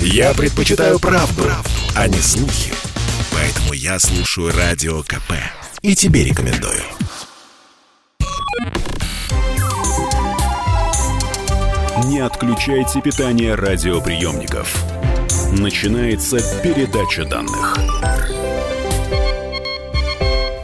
Я предпочитаю правду, правду, а не слухи. Поэтому я слушаю Радио КП. И тебе рекомендую. Не отключайте питание радиоприемников. Начинается передача данных.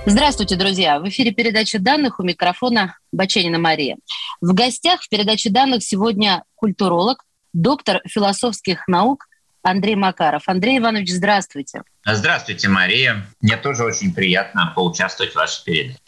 Здравствуйте, друзья! В эфире передача данных у микрофона Баченина Мария. В гостях в передаче данных сегодня культуролог, доктор философских наук Андрей Макаров. Андрей Иванович, здравствуйте. Здравствуйте, Мария. Мне тоже очень приятно поучаствовать в вашей передаче.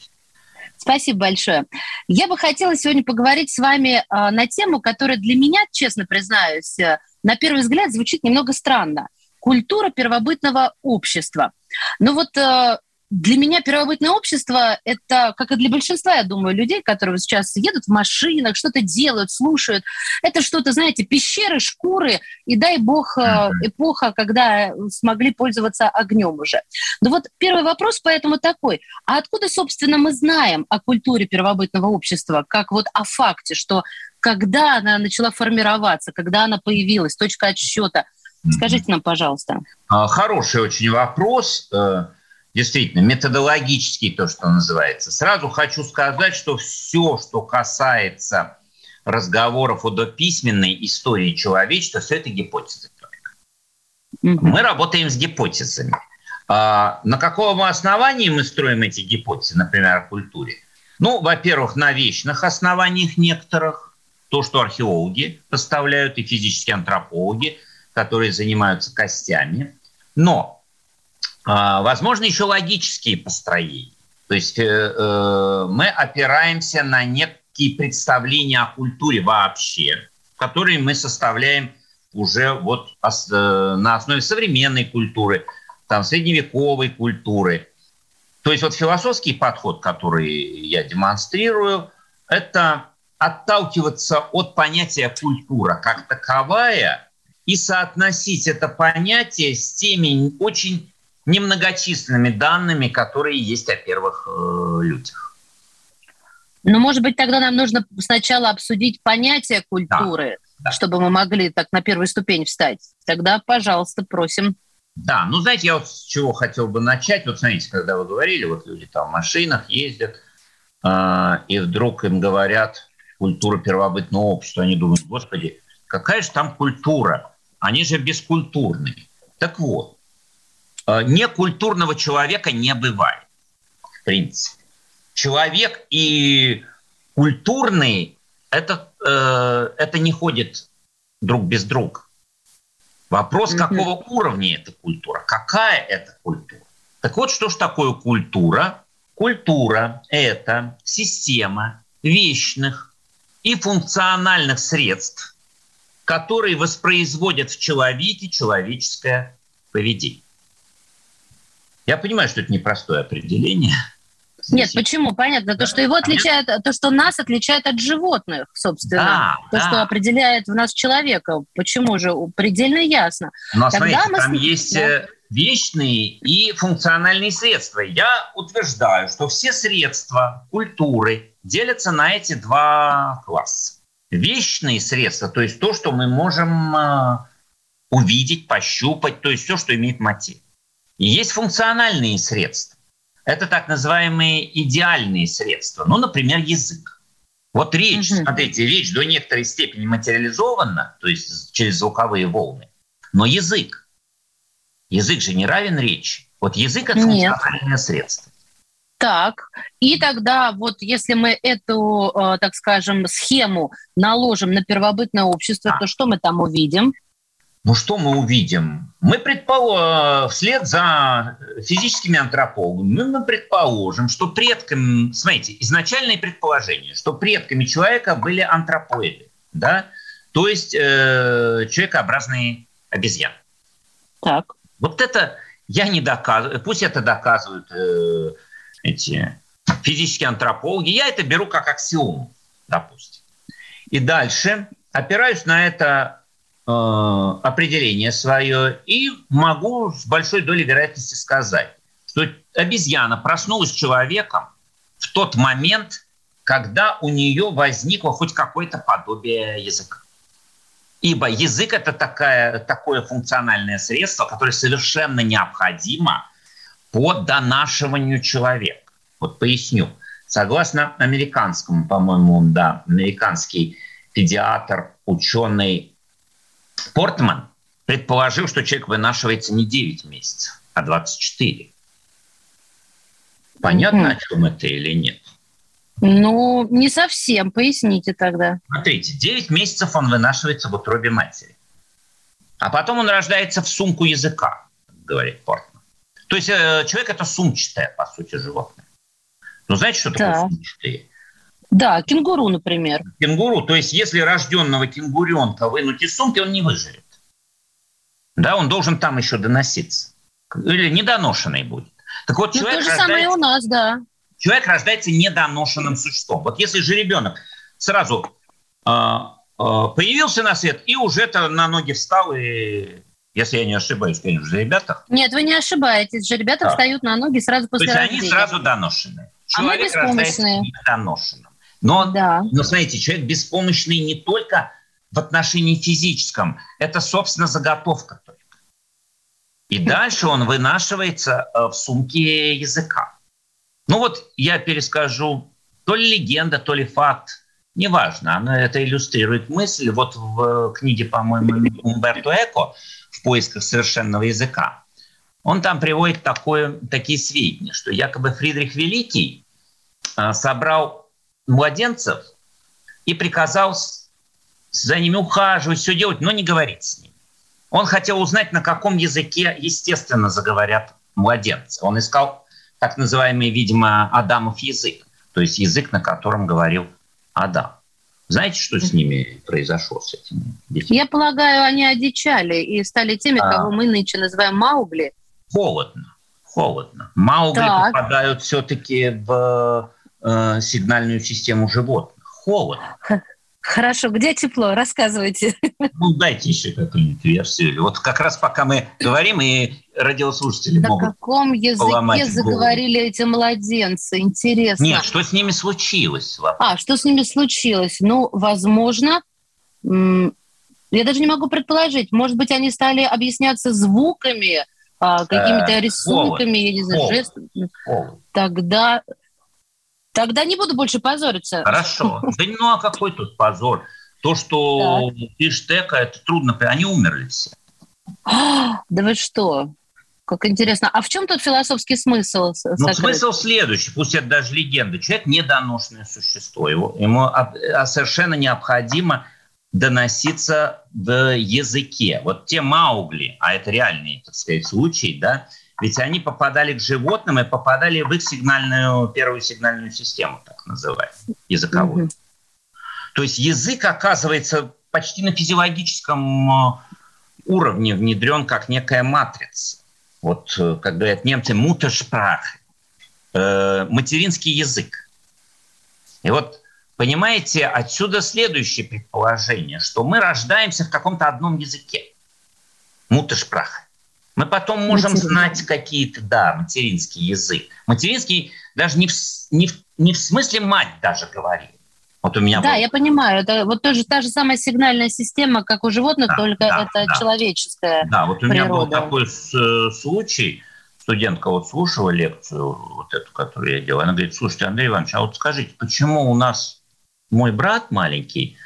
Спасибо большое. Я бы хотела сегодня поговорить с вами э, на тему, которая для меня, честно признаюсь, э, на первый взгляд звучит немного странно. Культура первобытного общества. Ну вот э, для меня первобытное общество — это, как и для большинства, я думаю, людей, которые сейчас едут в машинах, что-то делают, слушают. Это что-то, знаете, пещеры, шкуры, и дай бог э, эпоха, когда смогли пользоваться огнем уже. Но вот первый вопрос поэтому такой. А откуда, собственно, мы знаем о культуре первобытного общества, как вот о факте, что когда она начала формироваться, когда она появилась, точка отсчета? Скажите нам, пожалуйста. А, хороший очень вопрос. Э, действительно, методологический то, что называется. Сразу хочу сказать, что все, что касается разговоров о дописьменной истории человечества, все это гипотезы только. Мы работаем с гипотезами. А на каком основании мы строим эти гипотезы, например, о культуре? Ну, во-первых, на вечных основаниях некоторых, то, что археологи поставляют, и физические антропологи, которые занимаются костями. Но возможно, еще логические построения. То есть э, э, мы опираемся на некие представления о культуре вообще, которые мы составляем уже вот э, на основе современной культуры, там, средневековой культуры. То есть вот философский подход, который я демонстрирую, это отталкиваться от понятия культура как таковая и соотносить это понятие с теми очень немногочисленными данными, которые есть о первых э, людях. Ну, может быть, тогда нам нужно сначала обсудить понятие культуры, да, да. чтобы мы могли так на первую ступень встать. Тогда, пожалуйста, просим. Да, ну, знаете, я вот с чего хотел бы начать. Вот, смотрите, когда вы говорили, вот люди там в машинах ездят, э, и вдруг им говорят культура первобытного общества, они думают, господи, какая же там культура? Они же бескультурные. Так вот, некультурного человека не бывает, в принципе. Человек и культурный это, э, это не ходит друг без друга. Вопрос, mm-hmm. какого уровня эта культура, какая это культура. Так вот, что ж такое культура? Культура – это система вечных и функциональных средств, которые воспроизводят в человеке человеческое поведение. Я понимаю, что это непростое определение. Нет, почему? Понятно. То, что его отличает, то, что нас отличает от животных, собственно. Да, то, да. что определяет в нас человека. Почему же? Предельно ясно. Но смотрите, мы... там есть да. Э, вечные и функциональные средства. Я утверждаю, что все средства культуры делятся на эти два класса. Вечные средства, то есть то, что мы можем э, увидеть, пощупать, то есть все, что имеет материю. Есть функциональные средства. Это так называемые идеальные средства. Ну, например, язык. Вот речь, угу. смотрите, речь до некоторой степени материализована, то есть через звуковые волны. Но язык, язык же не равен речи. Вот язык это функциональное Нет. средство. Так, и тогда вот если мы эту, э, так скажем, схему наложим на первобытное общество, а. то что мы там увидим? Ну что мы увидим? Мы предположим, вслед за физическими антропологами, мы предположим, что предками, смотрите, изначальное предположение, что предками человека были антропоиды, да, то есть э, человекообразные обезьяны. Так. Вот это я не доказываю, пусть это доказывают э, эти физические антропологи, я это беру как аксиому, допустим. И дальше опираюсь на это Э, определение свое и могу с большой долей вероятности сказать, что обезьяна проснулась человеком в тот момент, когда у нее возникло хоть какое-то подобие языка. Ибо язык – это такая, такое функциональное средство, которое совершенно необходимо по донашиванию человека. Вот поясню. Согласно американскому, по-моему, да, американский педиатр, ученый Портман предположил, что человек вынашивается не 9 месяцев, а 24. Понятно, mm-hmm. о чем это или нет? Ну, не совсем. Поясните тогда. Смотрите, 9 месяцев он вынашивается в утробе матери. А потом он рождается в сумку языка, говорит Портман. То есть э, человек это сумчатое, по сути, животное. Ну, знаете, что такое да. сумчатые? Да, кенгуру, например. Кенгуру, то есть если рожденного кенгуренка вынуть из сумки, он не выживет. Да, он должен там еще доноситься. Или недоношенный будет. Так вот, ну, человек то же рождается... самое у нас, да человек рождается недоношенным существом. Вот если же ребенок сразу э, э, появился на свет и уже это на ноги встал и если я не ошибаюсь, конечно же, ребята. Нет, вы не ошибаетесь. Же ребята да. встают на ноги сразу после То есть рождения. они сразу доношенные. Человек а мы беспомощные. недоношенным. Но, да. но, смотрите, человек беспомощный не только в отношении физическом. Это, собственно, заготовка только. И дальше он вынашивается э, в сумке языка. Ну вот я перескажу то ли легенда, то ли факт, неважно, оно это иллюстрирует мысль. Вот в книге, по-моему, Умберто Эко «В поисках совершенного языка» он там приводит такое, такие сведения, что якобы Фридрих Великий а, собрал младенцев и приказал за ними ухаживать, все делать, но не говорить с ними. Он хотел узнать, на каком языке, естественно, заговорят младенцы. Он искал так называемый, видимо, Адамов язык, то есть язык, на котором говорил Адам. Знаете, что с ними произошло, с этими детьми? Я полагаю, они одичали и стали теми, а... кого мы нынче называем Маугли. Холодно, холодно. Маугли так. попадают все-таки в э, сигнальную систему животных. Холодно. Хорошо, где тепло? Рассказывайте. Ну, дайте еще какую-нибудь версию. Вот как раз пока мы говорим, и радиослушатели На могут каком языке заговорили голову. эти младенцы? Интересно. Нет, что с ними случилось? А, что с ними случилось? Ну, возможно, я даже не могу предположить. Может быть, они стали объясняться звуками, а, какими-то э, рисунками, я не знаю, жестами. Тогда Тогда не буду больше позориться. Хорошо. Да ну а какой тут позор? То, что пишет Эко, это трудно. Они умерли все. Да вы что? Как интересно. А в чем тут философский смысл? Ну, смысл следующий, пусть это даже легенда. Человек недоношенное существо. Его, ему а совершенно необходимо доноситься в языке. Вот те Маугли, а это реальный, так сказать, случай, да, ведь они попадали к животным и попадали в их сигнальную, первую сигнальную систему, так называемую, языковую. Mm-hmm. То есть язык, оказывается, почти на физиологическом э, уровне внедрен как некая матрица. Вот, э, как говорят немцы, мутершпрах, э, материнский язык. И вот, понимаете, отсюда следующее предположение, что мы рождаемся в каком-то одном языке. Мутершпрах. Мы потом можем знать какие-то, да, материнский язык. Материнский даже не в, не в, не в смысле мать даже говорит. Вот у меня да, был... я понимаю. Это вот тоже та же самая сигнальная система, как у животных, да, только да, это да. человеческая Да, вот у природа. меня был такой э, случай. Студентка вот слушала лекцию, вот эту, которую я делал. Она говорит, слушайте, Андрей Иванович, а вот скажите, почему у нас мой брат маленький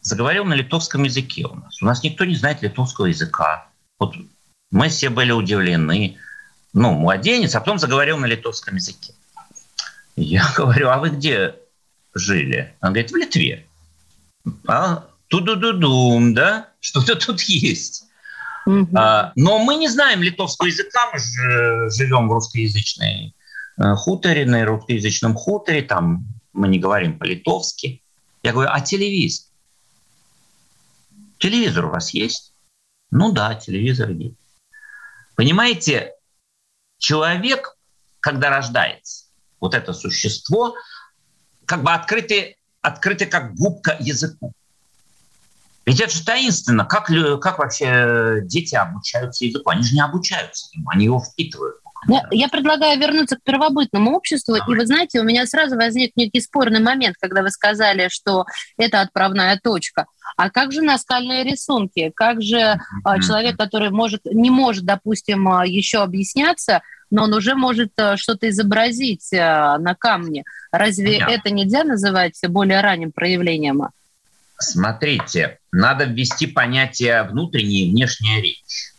заговорил на литовском языке у нас? У нас никто не знает литовского языка. Вот мы все были удивлены. Ну, младенец, а потом заговорил на литовском языке. Я говорю, а вы где жили? Он говорит, в Литве. А, ту-ду-ду-дум, да? Что-то тут есть. Угу. А, но мы не знаем литовского языка, мы же живем в русскоязычной э, хуторе, на русскоязычном хуторе, там мы не говорим по-литовски. Я говорю, а телевизор? Телевизор у вас есть? Ну да, телевизор есть. Понимаете, человек, когда рождается, вот это существо, как бы открытый, открытый как губка языку. Ведь это же таинственно. Как, как вообще дети обучаются языку? Они же не обучаются ему, они его впитывают Я, я предлагаю вернуться к первобытному обществу. И вы знаете, у меня сразу возник некий спорный момент, когда вы сказали, что это отправная точка. А как же наскальные рисунки? Как же mm-hmm. человек, который может, не может, допустим, а, еще объясняться, но он уже может а, что-то изобразить на камне? Разве yeah. это нельзя называть более ранним проявлением? Смотрите, надо ввести понятие внутренняя и внешняя речь.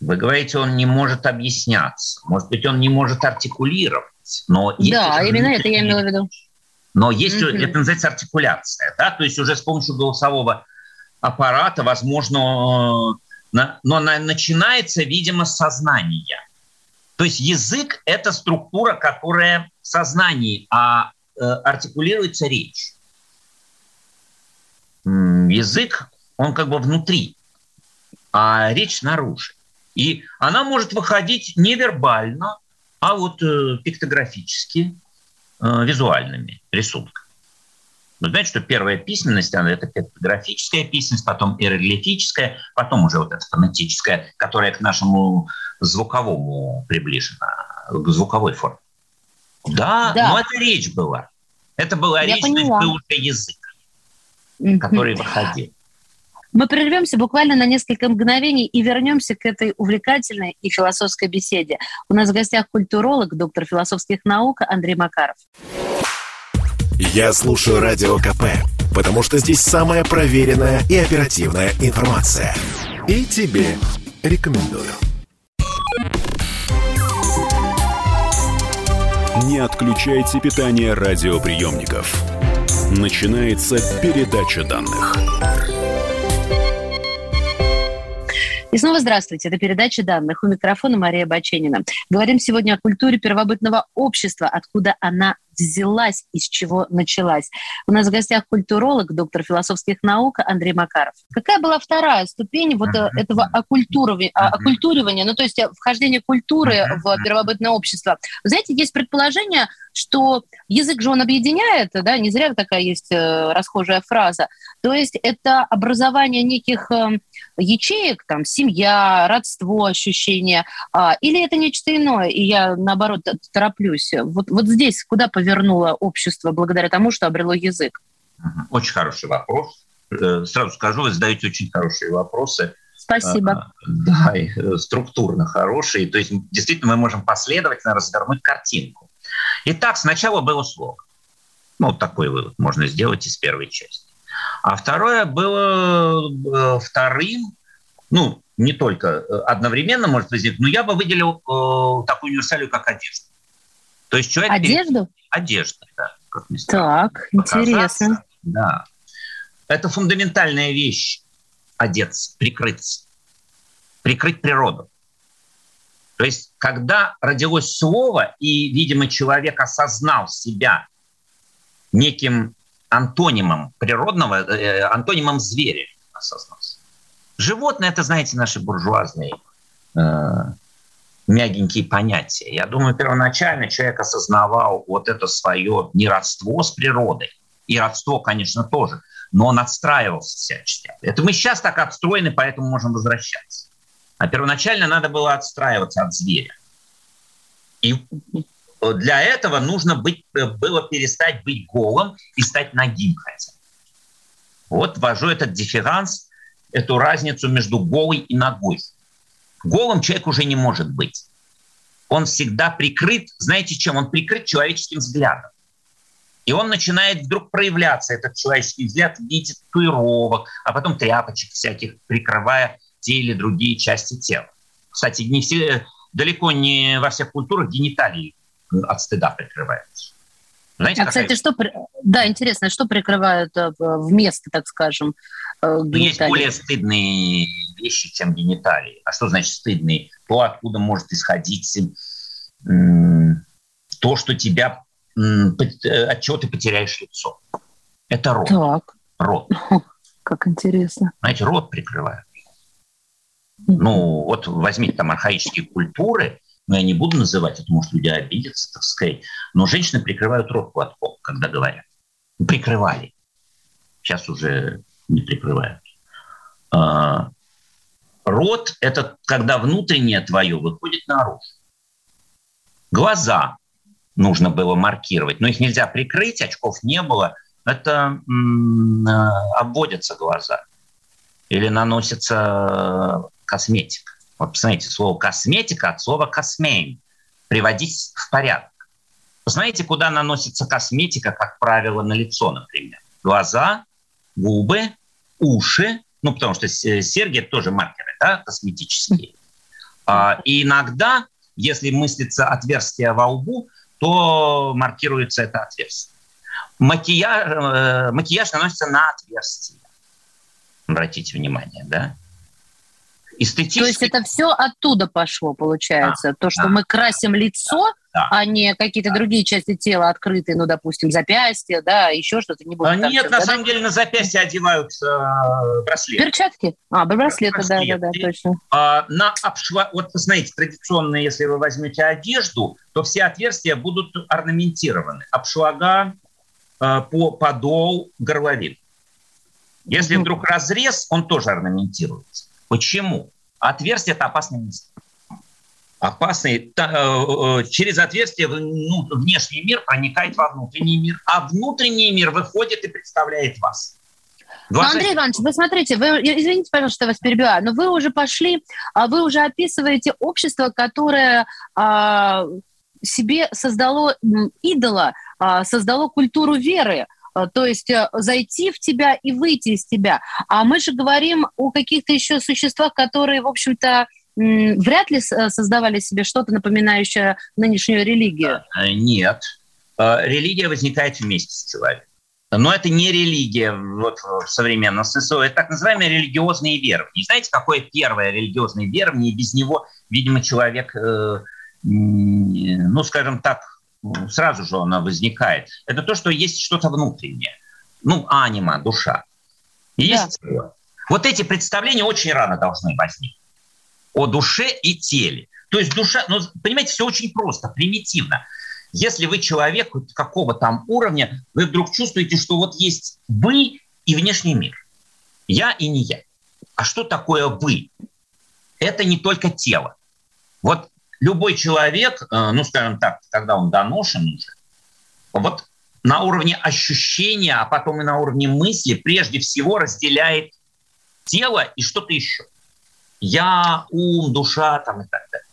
Вы говорите, он не может объясняться. Может быть, он не может артикулировать. Но да, именно это я имела в виду. Но есть, mm-hmm. это называется артикуляция. Да? То есть уже с помощью голосового аппарата, возможно, но начинается, видимо, с сознания. То есть язык – это структура, которая в сознании, а э, артикулируется речь. Язык, он как бы внутри, а речь снаружи. И она может выходить не вербально, а вот э, пиктографически, э, визуальными рисунками. Вы знаете, что первая письменность, она это пиктографическая письменность, потом иероглифическая, потом уже вот эта фонетическая, которая к нашему звуковому приближена, к звуковой форме. Да, да. но это речь была. Это была Я речь, поняла. то есть был уже язык, который выходил. Мы прервемся буквально на несколько мгновений и вернемся к этой увлекательной и философской беседе. У нас в гостях культуролог, доктор философских наук Андрей Макаров. Я слушаю Радио КП, потому что здесь самая проверенная и оперативная информация. И тебе рекомендую. Не отключайте питание радиоприемников. Начинается передача данных. И снова здравствуйте. Это передача данных. У микрофона Мария Баченина. Говорим сегодня о культуре первобытного общества, откуда она взялась и с чего началась. У нас в гостях культуролог, доктор философских наук Андрей Макаров. Какая была вторая ступень вот э, этого оккультуривания, оккультуривания, ну то есть э, вхождения культуры в первобытное общество? Знаете, есть предположение, что язык же он объединяет, да, не зря такая есть э, расхожая фраза. То есть это образование неких ячеек, там, семья, родство, ощущение, а, или это нечто иное, и я, наоборот, тороплюсь. Вот, вот здесь куда повернуть? вернуло общество благодаря тому, что обрело язык? Очень хороший вопрос. Э, сразу скажу, вы задаете очень хорошие вопросы. Спасибо. А, да, э, структурно хорошие. То есть действительно мы можем последовательно развернуть картинку. Итак, сначала было слово. Ну, вот такой вывод можно сделать из первой части. А второе было э, вторым, ну, не только одновременно может возникнуть, но я бы выделил э, такую универсалию, как одежда. То есть человек... Одежду? Одежда, да. Как так, интересно. Да. Это фундаментальная вещь – одеться, прикрыться. Прикрыть природу. То есть, когда родилось слово, и, видимо, человек осознал себя неким антонимом природного, э, антонимом зверя осознался. Животное – это, знаете, наши буржуазные э, мягенькие понятия. Я думаю, первоначально человек осознавал вот это свое неродство с природой. И родство, конечно, тоже. Но он отстраивался всячески. Это мы сейчас так отстроены, поэтому можем возвращаться. А первоначально надо было отстраиваться от зверя. И для этого нужно быть, было перестать быть голым и стать нагим хотя. Вот ввожу этот дифферанс, эту разницу между голой и ногой. Голым человек уже не может быть. Он всегда прикрыт, знаете чем? Он прикрыт человеческим взглядом. И он начинает вдруг проявляться, этот человеческий взгляд, в виде татуировок, а потом тряпочек всяких, прикрывая те или другие части тела. Кстати, не все, далеко не во всех культурах гениталии от стыда прикрываются. Знаете, а, кстати, что, да, интересно, что прикрывают э, вместо, так скажем, гениталии? Э, есть более стыдные вещи, чем гениталии. А что значит стыдные? То, откуда может исходить то, что тебя, э, от чего ты потеряешь лицо. Это рот. Так. Рот. Как интересно. Знаете, рот прикрывают. Ну, вот возьмите там архаические культуры, но я не буду называть, потому что люди обидятся, так сказать, но женщины прикрывают рот платком, когда говорят. Прикрывали. Сейчас уже не прикрывают. А, Рот – это когда внутреннее твое выходит наружу. Глаза нужно было маркировать, но их нельзя прикрыть, очков не было. Это м- обводятся глаза или наносится косметика. Вот посмотрите, слово косметика от слова космейн – приводить в порядок. Посмотрите, куда наносится косметика, как правило, на лицо, например. Глаза, губы, уши, ну, потому что серьги – это тоже маркеры, да, косметические. А, и иногда, если мыслится отверстие во лбу, то маркируется это отверстие. Макияж, э, макияж наносится на отверстие. Обратите внимание, да? Эстетически... То есть это все оттуда пошло, получается? Да, То, что да, мы красим лицо, да, а не какие-то другие части тела открытые, ну, допустим, запястье, да, еще что-то не будет. А нет, на да? самом деле на запястье одевают э, браслеты. Перчатки? А, браслеты, да, да, да, точно. А, на обшва... Вот, посмотрите, традиционно, если вы возьмете одежду, то все отверстия будут орнаментированы. Обшлага, э, по подол, горловин. Если вдруг разрез, он тоже орнаментируется. Почему? Отверстие – это опасное место. Опасный, э, э, через отверстие ну, внешний мир проникает во внутренний мир, а внутренний мир выходит и представляет вас. 20... Ну, Андрей Иванович, вы смотрите, вы, извините, пожалуйста, что я вас перебиваю, но вы уже пошли, а вы уже описываете общество, которое а, себе создало идола, а, создало культуру веры, то есть э, зайти в тебя и выйти из тебя. А мы же говорим о каких-то еще существах, которые, в общем-то, вряд ли э, создавали себе что-то напоминающее нынешнюю религию. Э, нет. Религия возникает вместе с человеком. Но это не религия вот, в современном смысле, это так называемые религиозные верования. Знаете, какое первое религиозное верование? И без него, видимо, человек, э, ну, скажем так, сразу же она возникает, это то, что есть что-то внутреннее. Ну, анима, душа. Есть да. Вот эти представления очень рано должны возникнуть о душе и теле. То есть душа, ну, понимаете, все очень просто, примитивно. Если вы человек какого там уровня, вы вдруг чувствуете, что вот есть вы и внешний мир. Я и не я. А что такое вы? Это не только тело. Вот любой человек, э, ну, скажем так, когда он доношен уже, вот на уровне ощущения, а потом и на уровне мысли, прежде всего разделяет тело и что-то еще. Я, ум, душа там и так далее.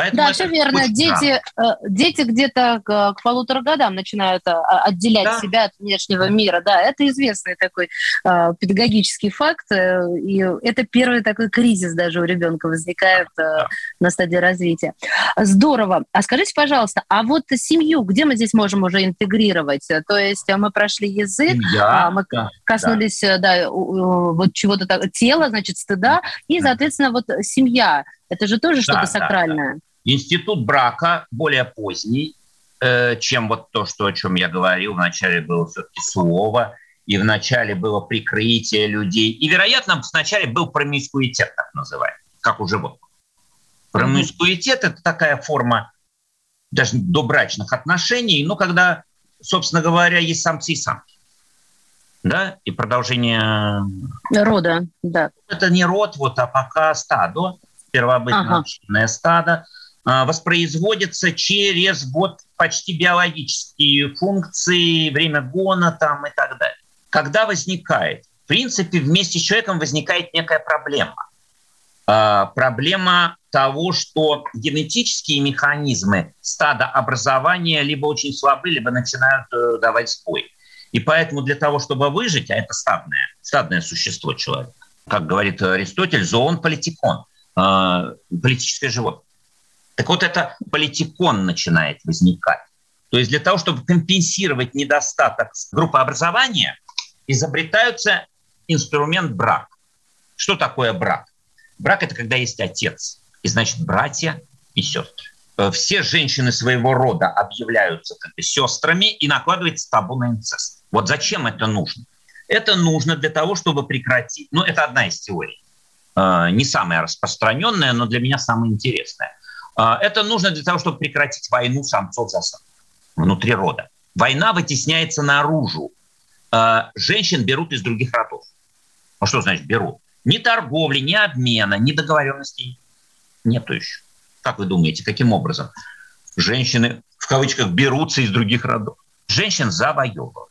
Поэтому да, все верно. Дети, э, дети где-то к, к полутора годам начинают э, отделять да. себя от внешнего мира. Да, это известный такой э, педагогический факт. Э, и это первый такой кризис даже у ребенка возникает э, на стадии развития. Здорово. А скажите, пожалуйста, а вот семью, где мы здесь можем уже интегрировать? То есть мы прошли язык, Семья, мы да, коснулись да. Да, вот чего-то тела, значит, стыда, и, соответственно, вот семья. Это же тоже да, что-то сакральное. Да. Институт брака более поздний, э, чем вот то, что, о чем я говорил. Вначале было все-таки слово, и вначале было прикрытие людей. И, вероятно, вначале был промискуитет, так называемый, как у животных. Промискуитет – это такая форма даже добрачных отношений, но когда, собственно говоря, есть самцы и самки. Да, и продолжение... Рода, да. Это не род, вот, а пока стадо, первобытное ага. стадо – воспроизводится через вот почти биологические функции, время гона там и так далее. Когда возникает? В принципе, вместе с человеком возникает некая проблема. А, проблема того, что генетические механизмы стадообразования либо очень слабы, либо начинают э, давать сбой. И поэтому для того, чтобы выжить, а это стадное, стадное существо человека, как говорит Аристотель, зоон политикон, а, политическое животное. Так вот это политикон начинает возникать. То есть для того, чтобы компенсировать недостаток группообразования, изобретаются инструмент брак. Что такое брак? Брак – это когда есть отец, и значит братья и сестры. Э, все женщины своего рода объявляются как бы сестрами и накладывается табу на инцест. Вот зачем это нужно? Это нужно для того, чтобы прекратить. Ну, это одна из теорий. Э, не самая распространенная, но для меня самая интересная. А, это нужно для того, чтобы прекратить войну самцов за самцов внутри рода. Война вытесняется наружу. А, женщин берут из других родов. А что значит берут? Ни торговли, ни обмена, ни договоренностей нету еще. Как вы думаете, каким образом? Женщины, в кавычках, берутся из других родов. Женщин завоевывают.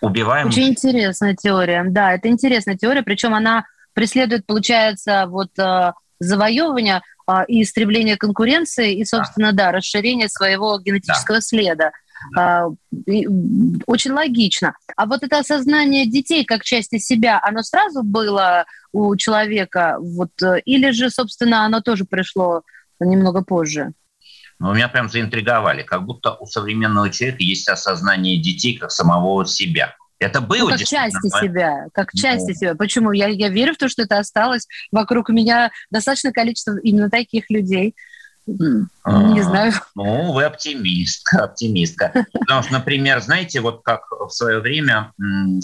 Убиваем. Очень интересная теория. Да, это интересная теория, причем она преследует, получается, вот э, завоевывание э, и истребление конкуренции, и, собственно, да, расширение своего генетического да. следа. Да. Э, очень логично. А вот это осознание детей как части себя, оно сразу было у человека, вот, э, или же, собственно, оно тоже пришло немного позже? Ну, меня прям заинтриговали, как будто у современного человека есть осознание детей как самого себя. Это было ну, как части себя, как ну. части себя. Почему? Я, я верю в то, что это осталось. Вокруг меня достаточное количество именно таких людей. А, Не знаю. Ну, вы оптимистка, оптимистка. Потому что, например, знаете, вот как в свое время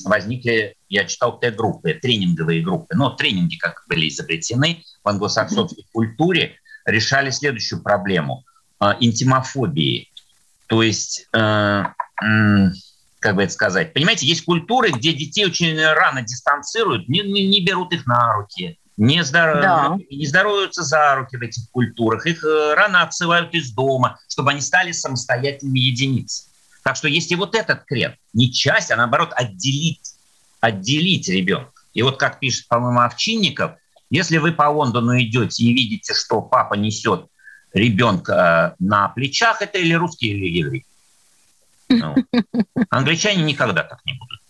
возникли, я читал Т-группы, тренинговые группы. Но тренинги, как были изобретены в англосаксонской культуре, решали следующую проблему а, – интимофобии. То есть э, как бы это сказать. Понимаете, есть культуры, где детей очень рано дистанцируют, не, не, не берут их на руки, не, здоров... да. не здороваются за руки в этих культурах, их э, рано отсылают из дома, чтобы они стали самостоятельными единицами. Так что есть и вот этот крен. Не часть, а наоборот отделить, отделить ребенка. И вот как пишет, по-моему, Овчинников, если вы по Лондону идете и видите, что папа несет ребенка э, на плечах, это или русский, или еврей. Ну, англичане никогда так не будут.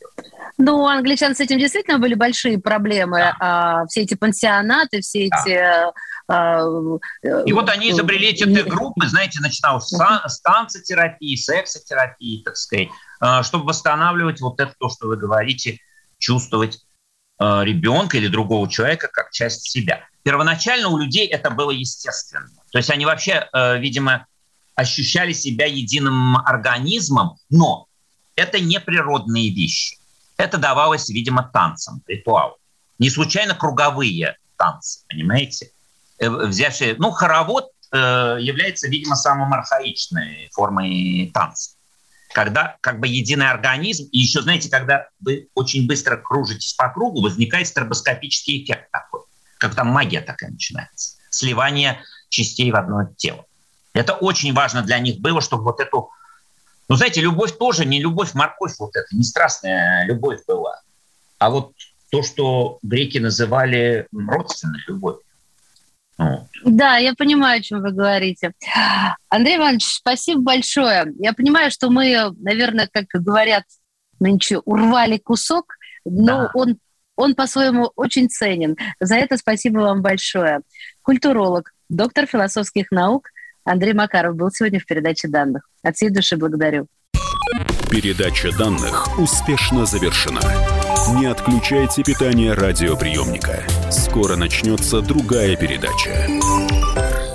Ну, у англичан с этим действительно были большие проблемы. Да. А, все эти пансионаты, все да. эти... А, и вот они изобрели эти группы, знаете, начиналось с танцетерапии, сексотерапии, так сказать, а, чтобы восстанавливать вот это то, что вы говорите, чувствовать а, ребенка или другого человека как часть себя. Первоначально у людей это было естественно. То есть они вообще, э, видимо, ощущали себя единым организмом, но это не природные вещи. Это давалось, видимо, танцам, ритуал. Не случайно круговые танцы, понимаете? Э, взявшие, ну, хоровод э, является, видимо, самым архаичной формой танца. Когда как бы единый организм, и еще, знаете, когда вы очень быстро кружитесь по кругу, возникает стробоскопический эффект такой. Как там магия такая начинается. Сливание частей в одно тело. Это очень важно для них было, чтобы вот эту... Ну, знаете, любовь тоже не любовь, морковь вот это, не страстная любовь была. А вот то, что греки называли родственной любовью. Вот. Да, я понимаю, о чем вы говорите. Андрей Иванович, спасибо большое. Я понимаю, что мы, наверное, как говорят нынче, урвали кусок, но да. он, он по-своему очень ценен. За это спасибо вам большое. Культуролог, доктор философских наук, Андрей Макаров был сегодня в передаче данных. От всей души благодарю. Передача данных успешно завершена. Не отключайте питание радиоприемника. Скоро начнется другая передача.